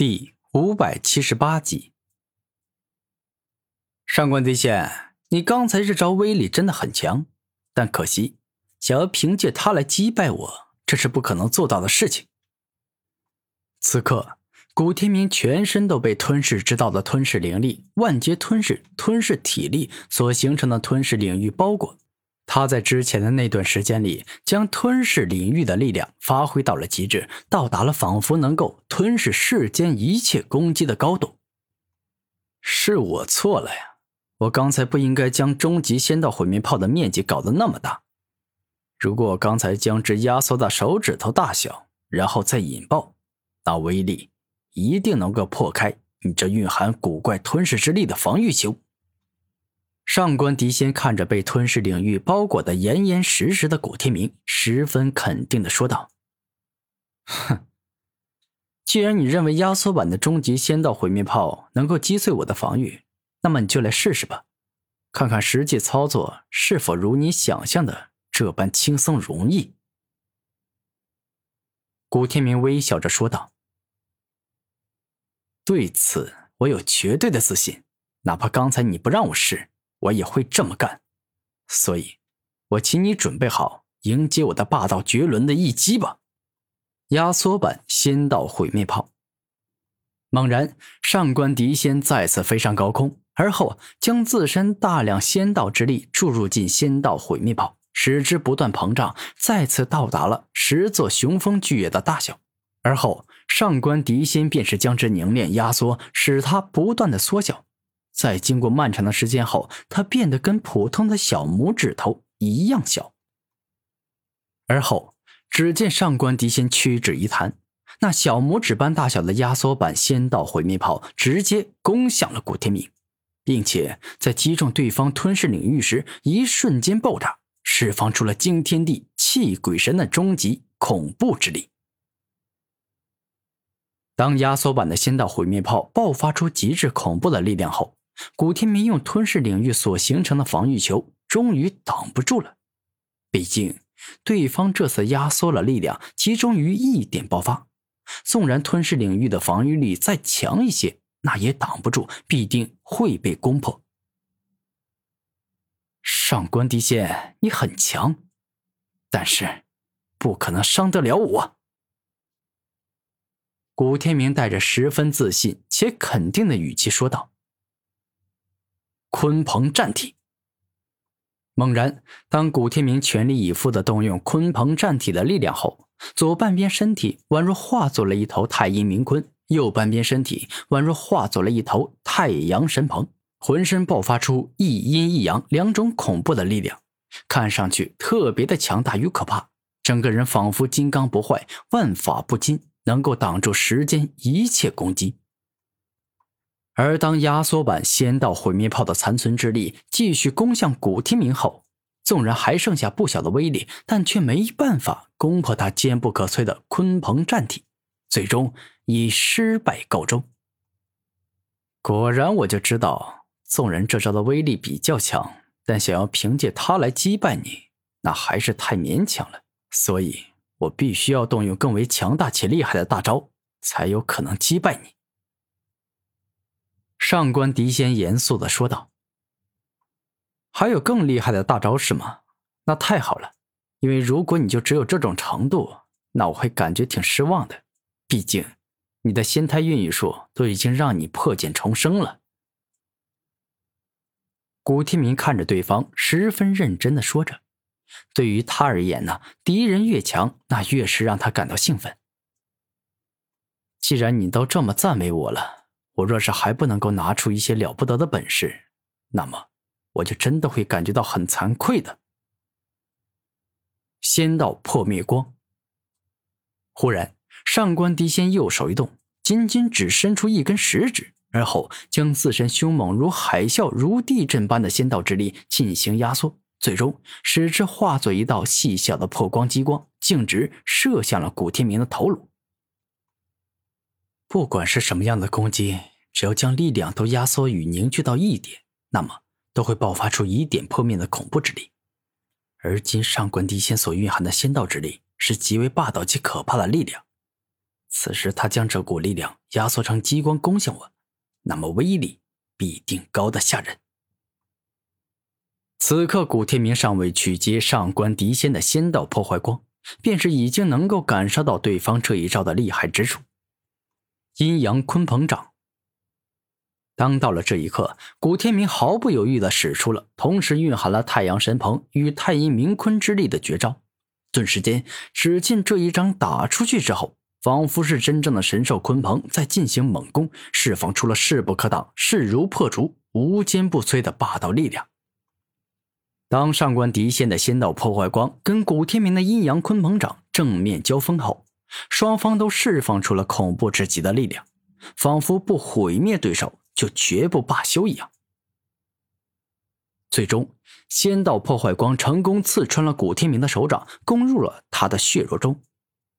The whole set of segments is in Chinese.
第五百七十八集，上官帝仙，你刚才这招威力真的很强，但可惜，想要凭借它来击败我，这是不可能做到的事情。此刻，古天明全身都被吞噬之道的吞噬灵力、万劫吞噬、吞噬体力所形成的吞噬领域包裹。他在之前的那段时间里，将吞噬领域的力量发挥到了极致，到达了仿佛能够吞噬世间一切攻击的高度。是我错了呀，我刚才不应该将终极仙道毁灭炮的面积搞得那么大。如果我刚才将之压缩到手指头大小，然后再引爆，那威力一定能够破开你这蕴含古怪吞噬之力的防御球。上官迪仙看着被吞噬领域包裹的严严实实的古天明，十分肯定的说道：“哼，既然你认为压缩版的终极仙道毁灭炮能够击碎我的防御，那么你就来试试吧，看看实际操作是否如你想象的这般轻松容易。”古天明微笑着说道：“对此，我有绝对的自信，哪怕刚才你不让我试。”我也会这么干，所以，我请你准备好迎接我的霸道绝伦的一击吧！压缩版仙道毁灭炮。猛然，上官迪仙再次飞上高空，而后将自身大量仙道之力注入进仙道毁灭炮，使之不断膨胀，再次到达了十座雄风巨野的大小。而后，上官迪仙便是将之凝练压缩，使它不断的缩小。在经过漫长的时间后，它变得跟普通的小拇指头一样小。而后，只见上官迪仙屈指一弹，那小拇指般大小的压缩版仙道毁灭炮直接攻向了古天明，并且在击中对方吞噬领域时，一瞬间爆炸，释放出了惊天地泣鬼神的终极恐怖之力。当压缩版的仙道毁灭炮爆发出极致恐怖的力量后，古天明用吞噬领域所形成的防御球，终于挡不住了。毕竟，对方这次压缩了力量，集中于一点爆发。纵然吞噬领域的防御力再强一些，那也挡不住，必定会被攻破。上官迪仙，你很强，但是不可能伤得了我。古天明带着十分自信且肯定的语气说道。鲲鹏战体。猛然，当古天明全力以赴的动用鲲鹏战体的力量后，左半边身体宛若化作了一头太阴冥鲲，右半边身体宛若化作了一头太阳神鹏，浑身爆发出一阴一阳两种恐怖的力量，看上去特别的强大与可怕，整个人仿佛金刚不坏，万法不侵，能够挡住时间一切攻击。而当压缩版仙道毁灭炮的残存之力继续攻向古天明后，纵然还剩下不小的威力，但却没办法攻破他坚不可摧的鲲鹏战体，最终以失败告终。果然，我就知道，纵然这招的威力比较强，但想要凭借它来击败你，那还是太勉强了。所以我必须要动用更为强大且厉害的大招，才有可能击败你。上官迪仙严肃的说道：“还有更厉害的大招是吗？那太好了，因为如果你就只有这种程度，那我会感觉挺失望的。毕竟，你的仙胎孕育术都已经让你破茧重生了。”古天明看着对方，十分认真的说着：“对于他而言呢，敌人越强，那越是让他感到兴奋。既然你都这么赞美我了。”我若是还不能够拿出一些了不得的本事，那么我就真的会感觉到很惭愧的。仙道破灭光。忽然，上官迪仙右手一动，仅仅只伸出一根食指，而后将自身凶猛如海啸、如地震般的仙道之力进行压缩，最终使之化作一道细小的破光激光，径直射向了古天明的头颅。不管是什么样的攻击，只要将力量都压缩与凝聚到一点，那么都会爆发出以点破灭的恐怖之力。而今上官迪仙所蕴含的仙道之力，是极为霸道且可怕的力量。此时他将这股力量压缩成激光攻向我，那么威力必定高得吓人。此刻，古天明尚未取接上官狄仙的仙道破坏光，便是已经能够感受到对方这一招的厉害之处——阴阳鲲鹏掌。当到了这一刻，古天明毫不犹豫地使出了同时蕴含了太阳神鹏与太阴明坤之力的绝招。顿时间，只见这一掌打出去之后，仿佛是真正的神兽鲲鹏在进行猛攻，释放出了势不可挡、势如破竹、无坚不摧的霸道力量。当上官迪仙的仙道破坏光跟古天明的阴阳鲲鹏掌正面交锋后，双方都释放出了恐怖至极的力量，仿佛不毁灭对手。就绝不罢休一样。最终，仙道破坏光成功刺穿了古天明的手掌，攻入了他的血肉中。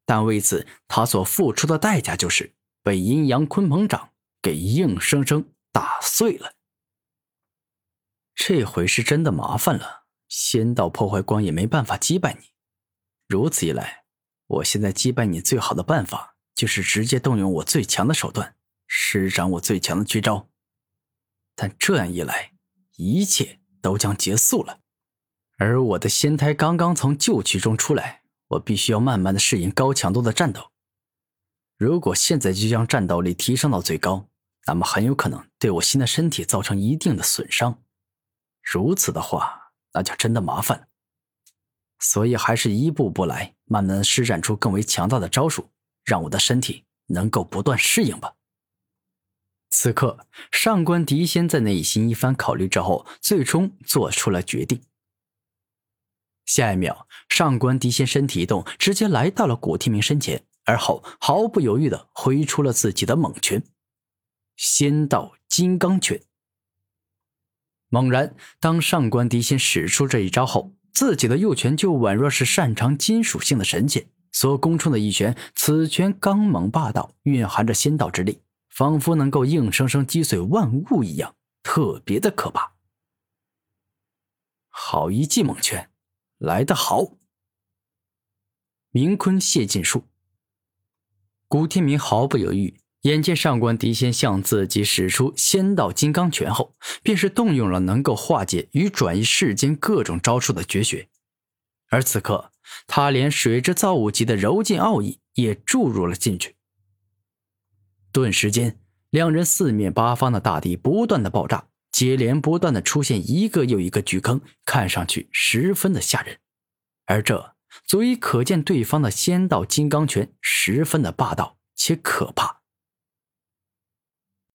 但为此，他所付出的代价就是被阴阳鲲鹏掌给硬生生打碎了。这回是真的麻烦了，仙道破坏光也没办法击败你。如此一来，我现在击败你最好的办法就是直接动用我最强的手段，施展我最强的绝招。但这样一来，一切都将结束了。而我的仙胎刚刚从旧躯中出来，我必须要慢慢的适应高强度的战斗。如果现在就将战斗力提升到最高，那么很有可能对我新的身体造成一定的损伤。如此的话，那就真的麻烦了。所以还是一步步来，慢慢施展出更为强大的招数，让我的身体能够不断适应吧。此刻，上官迪仙在内心一番考虑之后，最终做出了决定。下一秒，上官迪仙身体一动，直接来到了古天明身前，而后毫不犹豫的挥出了自己的猛拳——仙道金刚拳。猛然，当上官迪仙使出这一招后，自己的右拳就宛若是擅长金属性的神剑所攻出的一拳，此拳刚猛霸道，蕴含着仙道之力。仿佛能够硬生生击碎万物一样，特别的可怕。好一记猛拳，来得好！明坤谢晋书。古天明毫不犹豫，眼见上官迪仙向自己使出仙道金刚拳后，便是动用了能够化解与转移世间各种招数的绝学，而此刻他连水之造物级的柔劲奥义也注入了进去。顿时间，两人四面八方的大地不断的爆炸，接连不断的出现一个又一个巨坑，看上去十分的吓人。而这足以可见对方的仙道金刚拳十分的霸道且可怕。